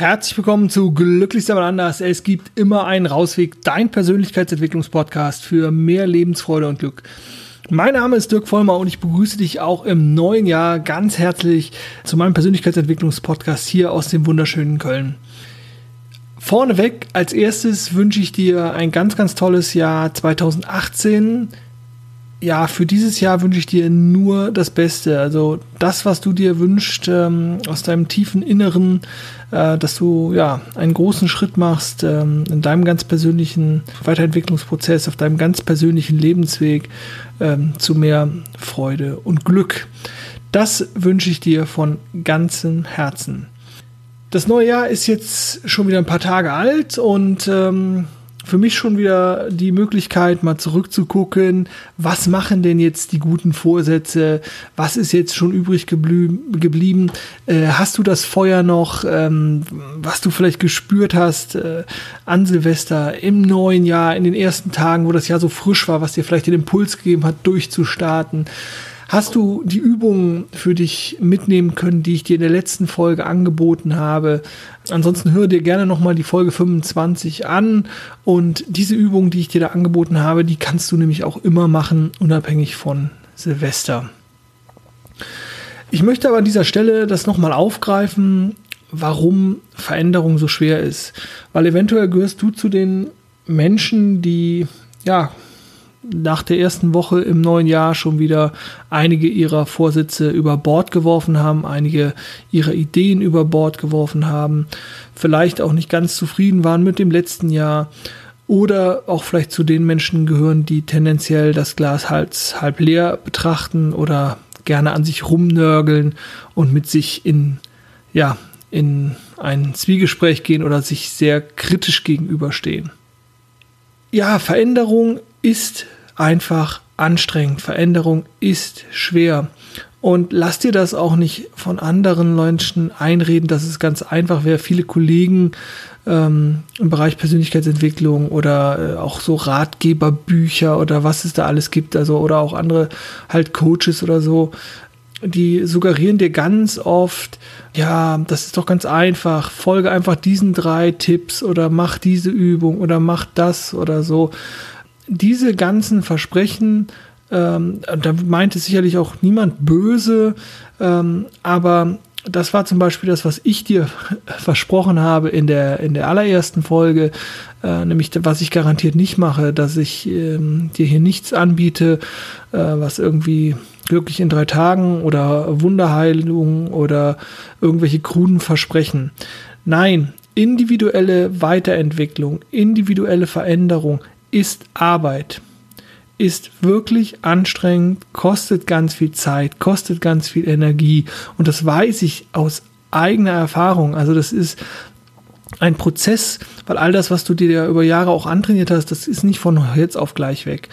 Herzlich willkommen zu Glücklichster aber anders. Es gibt immer einen Rausweg, dein Persönlichkeitsentwicklungspodcast für mehr Lebensfreude und Glück. Mein Name ist Dirk Vollmer und ich begrüße dich auch im neuen Jahr ganz herzlich zu meinem Persönlichkeitsentwicklungspodcast hier aus dem wunderschönen Köln. Vorneweg als erstes wünsche ich dir ein ganz, ganz tolles Jahr 2018 ja, für dieses Jahr wünsche ich dir nur das Beste. Also das, was du dir wünschst ähm, aus deinem tiefen Inneren, äh, dass du ja einen großen Schritt machst ähm, in deinem ganz persönlichen Weiterentwicklungsprozess, auf deinem ganz persönlichen Lebensweg ähm, zu mehr Freude und Glück. Das wünsche ich dir von ganzem Herzen. Das neue Jahr ist jetzt schon wieder ein paar Tage alt und ähm, für mich schon wieder die Möglichkeit, mal zurückzugucken, was machen denn jetzt die guten Vorsätze, was ist jetzt schon übrig geblieben, äh, hast du das Feuer noch, ähm, was du vielleicht gespürt hast äh, an Silvester, im neuen Jahr, in den ersten Tagen, wo das Jahr so frisch war, was dir vielleicht den Impuls gegeben hat, durchzustarten. Hast du die Übungen für dich mitnehmen können, die ich dir in der letzten Folge angeboten habe? Ansonsten hör dir gerne nochmal die Folge 25 an und diese Übungen, die ich dir da angeboten habe, die kannst du nämlich auch immer machen, unabhängig von Silvester. Ich möchte aber an dieser Stelle das nochmal aufgreifen, warum Veränderung so schwer ist. Weil eventuell gehörst du zu den Menschen, die ja nach der ersten Woche im neuen Jahr schon wieder einige ihrer Vorsätze über Bord geworfen haben, einige ihrer Ideen über Bord geworfen haben, vielleicht auch nicht ganz zufrieden waren mit dem letzten Jahr oder auch vielleicht zu den Menschen gehören, die tendenziell das Glas halb, halb leer betrachten oder gerne an sich rumnörgeln und mit sich in, ja, in ein Zwiegespräch gehen oder sich sehr kritisch gegenüberstehen. Ja, Veränderung ist einfach anstrengend. Veränderung ist schwer. Und lass dir das auch nicht von anderen Leuten einreden, dass es ganz einfach wäre. Viele Kollegen ähm, im Bereich Persönlichkeitsentwicklung oder äh, auch so Ratgeberbücher oder was es da alles gibt, also oder auch andere halt Coaches oder so, die suggerieren dir ganz oft, ja, das ist doch ganz einfach, folge einfach diesen drei Tipps oder mach diese Übung oder mach das oder so diese ganzen Versprechen, ähm, da meinte sicherlich auch niemand böse, ähm, aber das war zum Beispiel das, was ich dir versprochen habe in der, in der allerersten Folge, äh, nämlich was ich garantiert nicht mache, dass ich ähm, dir hier nichts anbiete, äh, was irgendwie glücklich in drei Tagen oder Wunderheilung oder irgendwelche kruden Versprechen. Nein, individuelle Weiterentwicklung, individuelle Veränderung ist Arbeit. Ist wirklich anstrengend, kostet ganz viel Zeit, kostet ganz viel Energie. Und das weiß ich aus eigener Erfahrung. Also das ist ein Prozess, weil all das, was du dir über Jahre auch antrainiert hast, das ist nicht von jetzt auf gleich weg.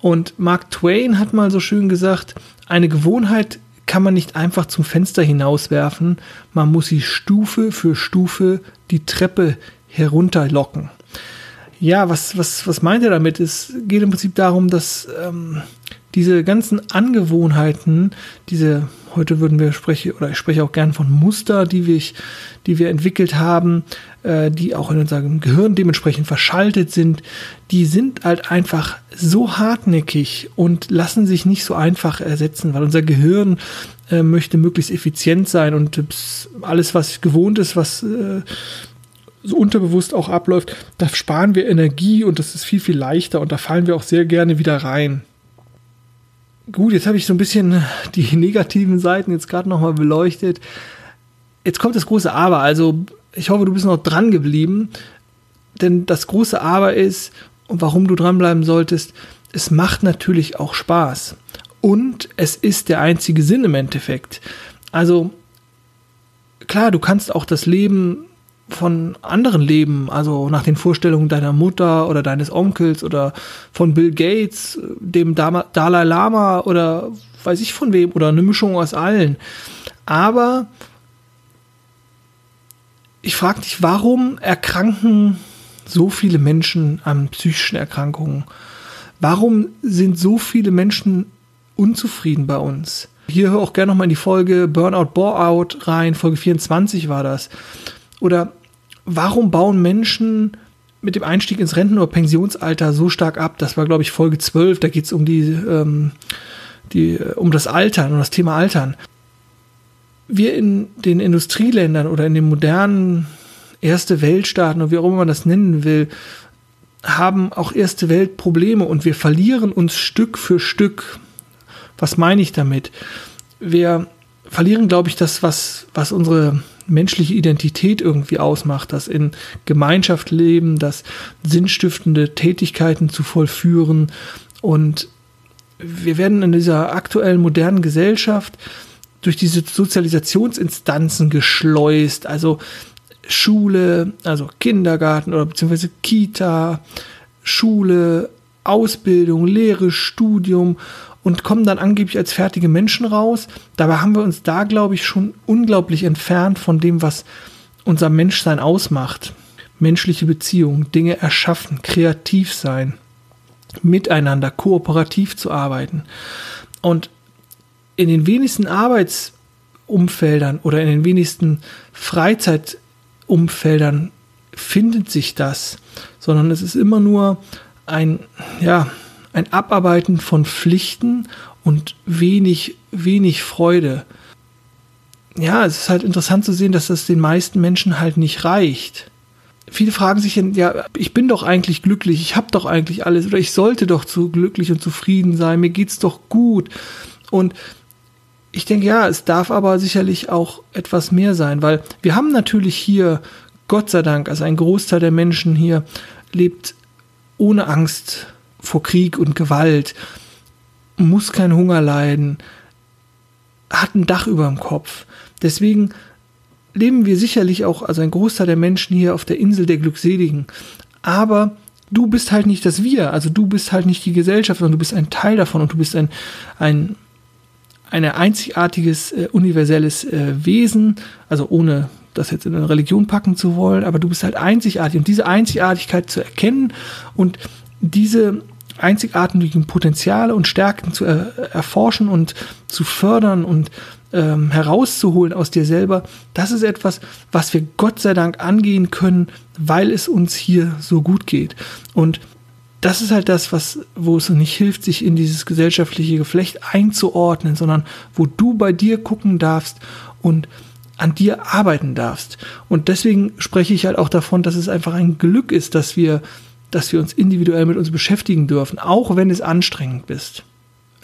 Und Mark Twain hat mal so schön gesagt, eine Gewohnheit kann man nicht einfach zum Fenster hinauswerfen, man muss sie Stufe für Stufe die Treppe herunterlocken. Ja, was, was, was meint er damit? Es geht im Prinzip darum, dass ähm, diese ganzen Angewohnheiten, diese, heute würden wir sprechen, oder ich spreche auch gern von Muster, die wir, die wir entwickelt haben, äh, die auch in unserem Gehirn dementsprechend verschaltet sind, die sind halt einfach so hartnäckig und lassen sich nicht so einfach ersetzen, weil unser Gehirn äh, möchte möglichst effizient sein und alles, was gewohnt ist, was äh, so unterbewusst auch abläuft, da sparen wir Energie und das ist viel, viel leichter und da fallen wir auch sehr gerne wieder rein. Gut, jetzt habe ich so ein bisschen die negativen Seiten jetzt gerade nochmal beleuchtet. Jetzt kommt das große Aber. Also ich hoffe, du bist noch dran geblieben. Denn das große Aber ist, und warum du dranbleiben solltest, es macht natürlich auch Spaß. Und es ist der einzige Sinn im Endeffekt. Also klar, du kannst auch das Leben von anderen Leben, also nach den Vorstellungen deiner Mutter oder deines Onkels oder von Bill Gates, dem Dalai Lama oder weiß ich von wem oder eine Mischung aus allen. Aber ich frage dich, warum erkranken so viele Menschen an psychischen Erkrankungen? Warum sind so viele Menschen unzufrieden bei uns? Hier hör auch gerne nochmal in die Folge Burnout, Boreout rein, Folge 24 war das Oder warum bauen Menschen mit dem Einstieg ins Renten- oder Pensionsalter so stark ab? Das war, glaube ich, Folge 12. Da geht es um die, ähm, die, um das Altern, um das Thema Altern. Wir in den Industrieländern oder in den modernen Erste Weltstaaten oder wie auch immer man das nennen will, haben auch Erste Welt Probleme und wir verlieren uns Stück für Stück. Was meine ich damit? Wir verlieren, glaube ich, das, was, was unsere menschliche Identität irgendwie ausmacht, das in Gemeinschaft leben, das sinnstiftende Tätigkeiten zu vollführen. Und wir werden in dieser aktuellen modernen Gesellschaft durch diese Sozialisationsinstanzen geschleust. Also Schule, also Kindergarten oder beziehungsweise Kita, Schule, Ausbildung, Lehre, Studium und kommen dann angeblich als fertige Menschen raus. Dabei haben wir uns da, glaube ich, schon unglaublich entfernt von dem, was unser Menschsein ausmacht. Menschliche Beziehungen, Dinge erschaffen, kreativ sein, miteinander, kooperativ zu arbeiten. Und in den wenigsten Arbeitsumfeldern oder in den wenigsten Freizeit Umfeldern findet sich das, sondern es ist immer nur ein, ja, ein Abarbeiten von Pflichten und wenig, wenig Freude. Ja, es ist halt interessant zu sehen, dass das den meisten Menschen halt nicht reicht. Viele fragen sich, ja, ich bin doch eigentlich glücklich, ich habe doch eigentlich alles oder ich sollte doch so glücklich und zufrieden sein, mir geht's doch gut. Und ich denke, ja, es darf aber sicherlich auch etwas mehr sein, weil wir haben natürlich hier, Gott sei Dank, also ein Großteil der Menschen hier lebt ohne Angst vor Krieg und Gewalt, muss kein Hunger leiden, hat ein Dach über dem Kopf. Deswegen leben wir sicherlich auch, also ein Großteil der Menschen hier auf der Insel der Glückseligen. Aber du bist halt nicht das Wir, also du bist halt nicht die Gesellschaft, sondern du bist ein Teil davon und du bist ein, ein ein einzigartiges, äh, universelles äh, Wesen, also ohne das jetzt in eine Religion packen zu wollen, aber du bist halt einzigartig und diese Einzigartigkeit zu erkennen und diese einzigartigen Potenziale und Stärken zu er erforschen und zu fördern und ähm, herauszuholen aus dir selber, das ist etwas, was wir Gott sei Dank angehen können, weil es uns hier so gut geht. Und das ist halt das, was, wo es nicht hilft, sich in dieses gesellschaftliche Geflecht einzuordnen, sondern wo du bei dir gucken darfst und an dir arbeiten darfst. Und deswegen spreche ich halt auch davon, dass es einfach ein Glück ist, dass wir, dass wir uns individuell mit uns beschäftigen dürfen, auch wenn es anstrengend ist.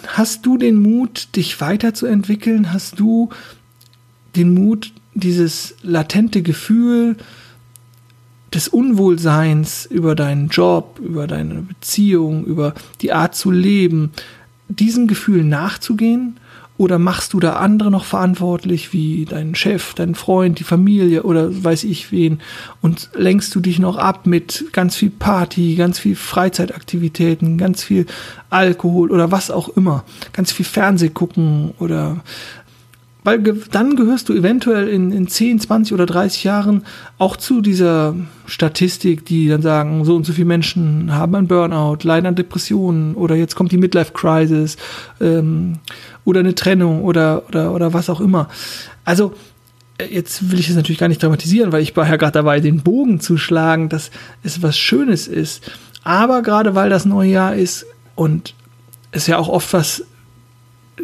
Hast du den Mut, dich weiterzuentwickeln? Hast du den Mut, dieses latente Gefühl, des Unwohlseins über deinen Job, über deine Beziehung, über die Art zu leben, diesem Gefühl nachzugehen? Oder machst du da andere noch verantwortlich, wie deinen Chef, deinen Freund, die Familie oder weiß ich wen? Und lenkst du dich noch ab mit ganz viel Party, ganz viel Freizeitaktivitäten, ganz viel Alkohol oder was auch immer? Ganz viel Fernseh gucken oder weil dann gehörst du eventuell in, in 10, 20 oder 30 Jahren auch zu dieser Statistik, die dann sagen, so und so viele Menschen haben ein Burnout, leiden an Depressionen oder jetzt kommt die Midlife-Crisis ähm, oder eine Trennung oder, oder, oder was auch immer. Also äh, jetzt will ich es natürlich gar nicht dramatisieren, weil ich war ja gerade dabei, den Bogen zu schlagen, dass es was Schönes ist. Aber gerade weil das neue Jahr ist und es ja auch oft was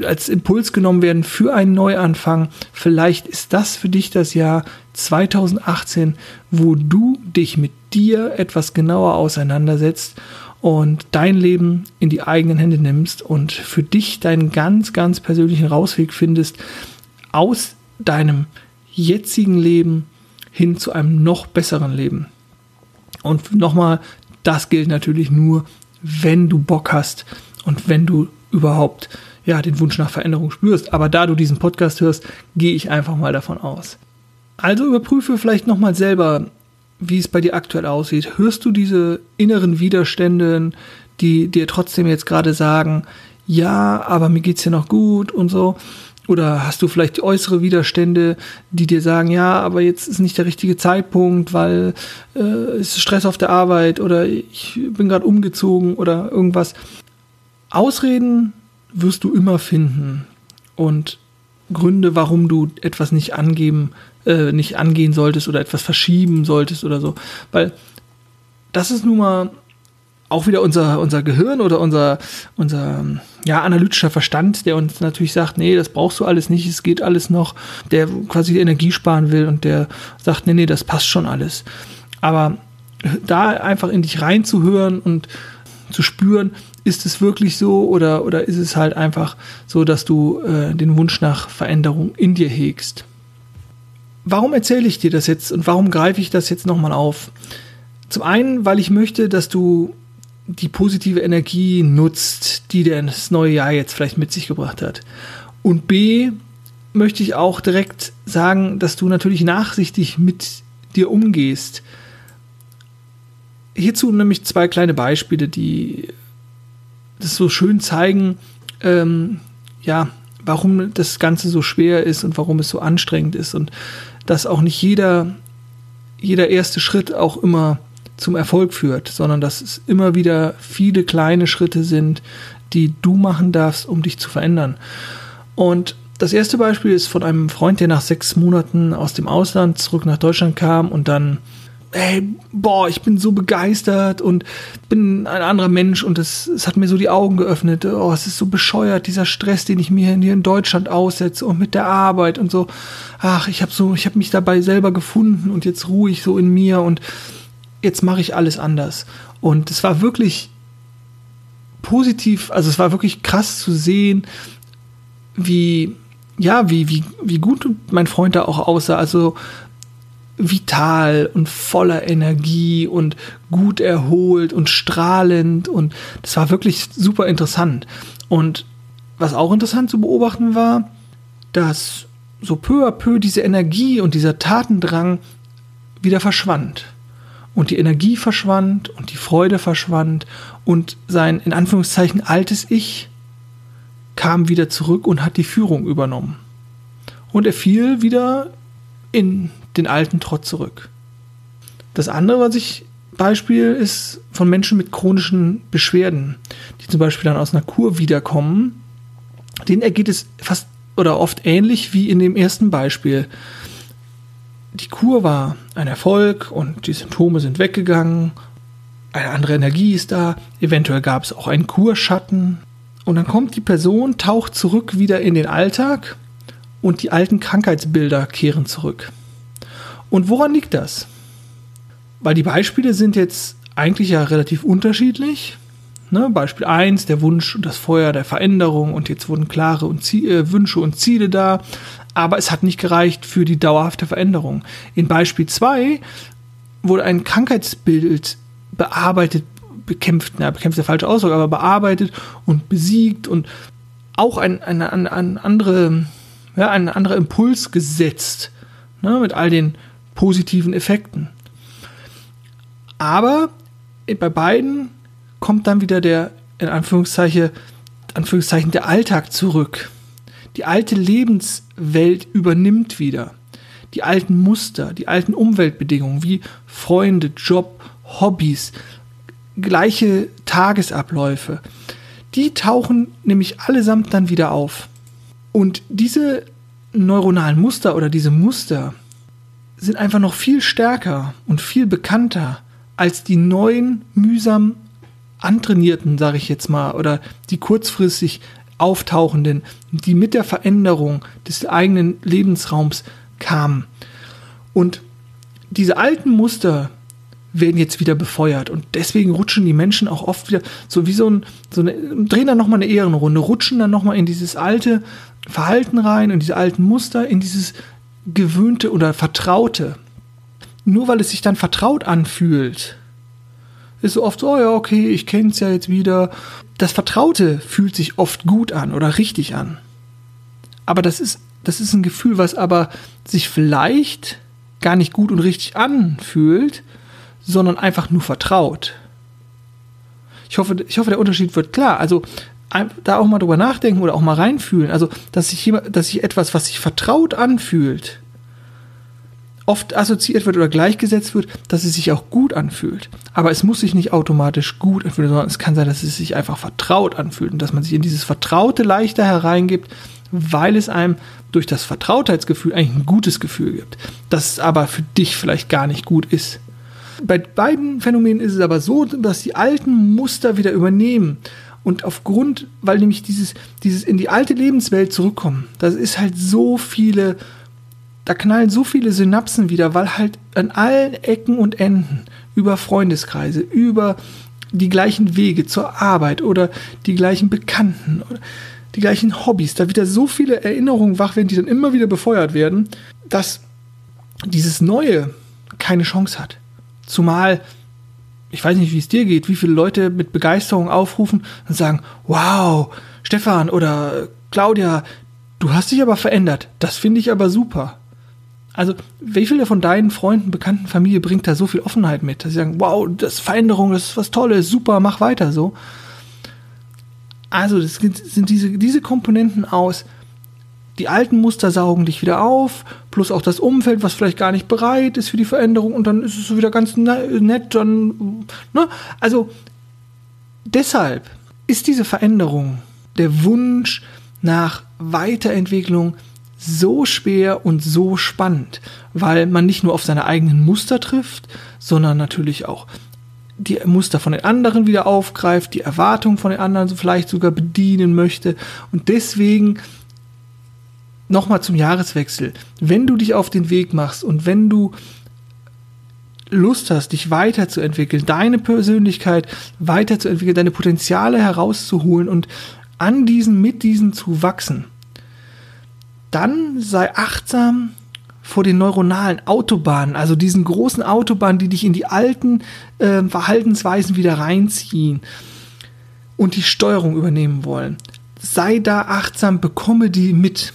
als Impuls genommen werden für einen Neuanfang. Vielleicht ist das für dich das Jahr 2018, wo du dich mit dir etwas genauer auseinandersetzt und dein Leben in die eigenen Hände nimmst und für dich deinen ganz, ganz persönlichen Rausweg findest aus deinem jetzigen Leben hin zu einem noch besseren Leben. Und nochmal, das gilt natürlich nur, wenn du Bock hast und wenn du überhaupt ja, den Wunsch nach Veränderung spürst. Aber da du diesen Podcast hörst, gehe ich einfach mal davon aus. Also überprüfe vielleicht nochmal selber, wie es bei dir aktuell aussieht. Hörst du diese inneren Widerstände, die dir trotzdem jetzt gerade sagen, ja, aber mir geht's ja noch gut und so? Oder hast du vielleicht äußere Widerstände, die dir sagen, ja, aber jetzt ist nicht der richtige Zeitpunkt, weil äh, es ist Stress auf der Arbeit oder ich bin gerade umgezogen oder irgendwas. Ausreden wirst du immer finden und Gründe, warum du etwas nicht angeben äh, nicht angehen solltest oder etwas verschieben solltest oder so. Weil das ist nun mal auch wieder unser, unser Gehirn oder unser, unser ja, analytischer Verstand, der uns natürlich sagt, nee, das brauchst du alles nicht, es geht alles noch, der quasi Energie sparen will und der sagt, nee, nee, das passt schon alles. Aber da einfach in dich reinzuhören und zu spüren, ist es wirklich so oder, oder ist es halt einfach so, dass du äh, den Wunsch nach Veränderung in dir hegst. Warum erzähle ich dir das jetzt und warum greife ich das jetzt nochmal auf? Zum einen, weil ich möchte, dass du die positive Energie nutzt, die das neue Jahr jetzt vielleicht mit sich gebracht hat. Und B, möchte ich auch direkt sagen, dass du natürlich nachsichtig mit dir umgehst. Hierzu nämlich zwei kleine Beispiele, die das so schön zeigen, ähm, ja, warum das Ganze so schwer ist und warum es so anstrengend ist und dass auch nicht jeder, jeder erste Schritt auch immer zum Erfolg führt, sondern dass es immer wieder viele kleine Schritte sind, die du machen darfst, um dich zu verändern. Und das erste Beispiel ist von einem Freund, der nach sechs Monaten aus dem Ausland zurück nach Deutschland kam und dann, hey, boah, ich bin so begeistert und bin ein anderer Mensch und es, es hat mir so die Augen geöffnet. Oh, es ist so bescheuert, dieser Stress, den ich mir hier in Deutschland aussetze und mit der Arbeit und so. Ach, ich habe so, ich mich dabei selber gefunden und jetzt ruhe ich so in mir und jetzt mache ich alles anders. Und es war wirklich positiv, also es war wirklich krass zu sehen, wie, ja, wie, wie, wie gut mein Freund da auch aussah. Also vital und voller Energie und gut erholt und strahlend und das war wirklich super interessant. Und was auch interessant zu beobachten war, dass so peu à peu diese Energie und dieser Tatendrang wieder verschwand und die Energie verschwand und die Freude verschwand und sein in Anführungszeichen altes Ich kam wieder zurück und hat die Führung übernommen. Und er fiel wieder in den alten Trott zurück. Das andere, was ich Beispiel ist von Menschen mit chronischen Beschwerden, die zum Beispiel dann aus einer Kur wiederkommen. Denen ergeht es fast oder oft ähnlich wie in dem ersten Beispiel die Kur war ein Erfolg und die Symptome sind weggegangen, eine andere Energie ist da, eventuell gab es auch einen Kurschatten und dann kommt die Person, taucht zurück wieder in den Alltag und die alten Krankheitsbilder kehren zurück. Und woran liegt das? Weil die Beispiele sind jetzt eigentlich ja relativ unterschiedlich. Ne, Beispiel 1, der Wunsch und das Feuer der Veränderung und jetzt wurden klare und äh, Wünsche und Ziele da aber es hat nicht gereicht für die dauerhafte Veränderung. In Beispiel 2 wurde ein Krankheitsbild bearbeitet, bekämpft, na, bekämpft ist der falsche Ausdruck, aber bearbeitet und besiegt und auch ein, ein, ein, ein, andere, ja, ein anderer Impuls gesetzt, ne, mit all den positiven Effekten. Aber bei beiden kommt dann wieder der, in Anführungszeichen, Anführungszeichen der Alltag zurück. Die alte Lebenswelt übernimmt wieder. Die alten Muster, die alten Umweltbedingungen wie Freunde, Job, Hobbys, gleiche Tagesabläufe, die tauchen nämlich allesamt dann wieder auf. Und diese neuronalen Muster oder diese Muster sind einfach noch viel stärker und viel bekannter als die neuen, mühsam antrainierten, sage ich jetzt mal, oder die kurzfristig auftauchenden, die mit der Veränderung des eigenen Lebensraums kamen. Und diese alten Muster werden jetzt wieder befeuert und deswegen rutschen die Menschen auch oft wieder so wie so ein, so eine, drehen dann nochmal eine Ehrenrunde, rutschen dann nochmal in dieses alte Verhalten rein, in diese alten Muster, in dieses gewöhnte oder vertraute. Nur weil es sich dann vertraut anfühlt, ist so oft so, oh ja, okay, ich kenne es ja jetzt wieder. Das Vertraute fühlt sich oft gut an oder richtig an. Aber das ist, das ist ein Gefühl, was aber sich vielleicht gar nicht gut und richtig anfühlt, sondern einfach nur vertraut. Ich hoffe, ich hoffe, der Unterschied wird klar. Also da auch mal drüber nachdenken oder auch mal reinfühlen. Also, dass sich dass sich etwas, was sich vertraut anfühlt, oft assoziiert wird oder gleichgesetzt wird, dass es sich auch gut anfühlt. Aber es muss sich nicht automatisch gut anfühlen, sondern es kann sein, dass es sich einfach vertraut anfühlt und dass man sich in dieses Vertraute leichter hereingibt, weil es einem durch das Vertrautheitsgefühl eigentlich ein gutes Gefühl gibt, das aber für dich vielleicht gar nicht gut ist. Bei beiden Phänomenen ist es aber so, dass die alten Muster wieder übernehmen. Und aufgrund, weil nämlich dieses, dieses in die alte Lebenswelt zurückkommen, das ist halt so viele, da knallen so viele Synapsen wieder, weil halt an allen Ecken und Enden, über Freundeskreise, über die gleichen Wege zur Arbeit oder die gleichen Bekannten oder die gleichen Hobbys, da wieder so viele Erinnerungen wach werden, die dann immer wieder befeuert werden, dass dieses Neue keine Chance hat. Zumal, ich weiß nicht, wie es dir geht, wie viele Leute mit Begeisterung aufrufen und sagen, wow, Stefan oder Claudia, du hast dich aber verändert. Das finde ich aber super. Also, wie viele von deinen Freunden, Bekannten, Familie bringt da so viel Offenheit mit, dass sie sagen, wow, das ist Veränderung, das ist was Tolles, super, mach weiter so. Also, das sind diese, diese Komponenten aus, die alten Muster saugen dich wieder auf, plus auch das Umfeld, was vielleicht gar nicht bereit ist für die Veränderung und dann ist es wieder ganz ne-, nett, dann, ne? Also, deshalb ist diese Veränderung, der Wunsch nach Weiterentwicklung so schwer und so spannend, weil man nicht nur auf seine eigenen Muster trifft, sondern natürlich auch die Muster von den anderen wieder aufgreift, die Erwartungen von den anderen vielleicht sogar bedienen möchte und deswegen nochmal zum Jahreswechsel, wenn du dich auf den Weg machst und wenn du Lust hast, dich weiterzuentwickeln, deine Persönlichkeit weiterzuentwickeln, deine Potenziale herauszuholen und an diesen, mit diesen zu wachsen, dann sei achtsam vor den neuronalen Autobahnen, also diesen großen Autobahnen, die dich in die alten äh, Verhaltensweisen wieder reinziehen und die Steuerung übernehmen wollen. Sei da achtsam, bekomme die mit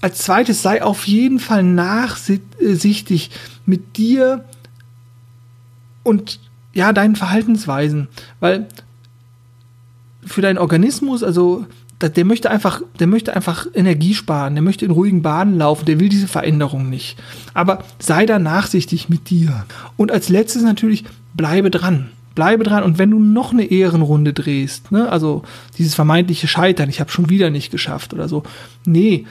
als zweites sei auf jeden Fall nachsichtig mit dir und ja, deinen Verhaltensweisen, weil für deinen Organismus, also der möchte einfach, der möchte einfach Energie sparen, der möchte in ruhigen Bahnen laufen, der will diese Veränderung nicht. Aber sei da nachsichtig mit dir. Und als letztes natürlich, bleibe dran. Bleibe dran und wenn du noch eine Ehrenrunde drehst, ne, also dieses vermeintliche Scheitern, ich habe schon wieder nicht geschafft oder so, nee,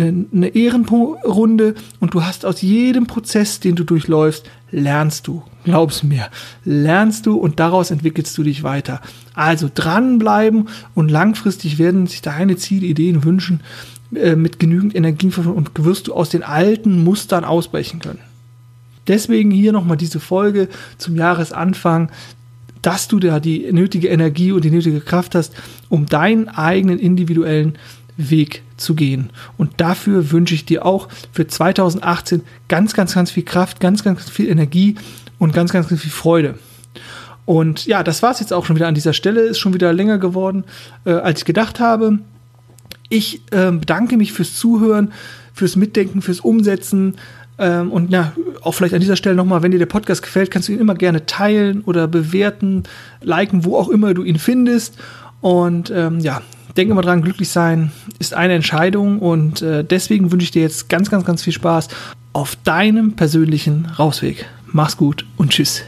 eine Ehrenrunde und du hast aus jedem Prozess, den du durchläufst, lernst du. Glaub's mir, lernst du und daraus entwickelst du dich weiter. Also dranbleiben und langfristig werden sich deine Ziele, Ideen, Wünschen äh, mit genügend Energie und wirst du aus den alten Mustern ausbrechen können. Deswegen hier nochmal diese Folge zum Jahresanfang, dass du da die nötige Energie und die nötige Kraft hast, um deinen eigenen individuellen Weg zu gehen. Und dafür wünsche ich dir auch für 2018 ganz, ganz, ganz viel Kraft, ganz, ganz viel Energie und ganz, ganz, ganz viel Freude. Und ja, das war es jetzt auch schon wieder an dieser Stelle. Ist schon wieder länger geworden, äh, als ich gedacht habe. Ich äh, bedanke mich fürs Zuhören, fürs Mitdenken, fürs Umsetzen. Ähm, und ja, auch vielleicht an dieser Stelle nochmal, wenn dir der Podcast gefällt, kannst du ihn immer gerne teilen oder bewerten, liken, wo auch immer du ihn findest. Und ähm, ja, denke mal dran, glücklich sein ist eine Entscheidung und äh, deswegen wünsche ich dir jetzt ganz, ganz, ganz viel Spaß auf deinem persönlichen Rausweg. Mach's gut und tschüss.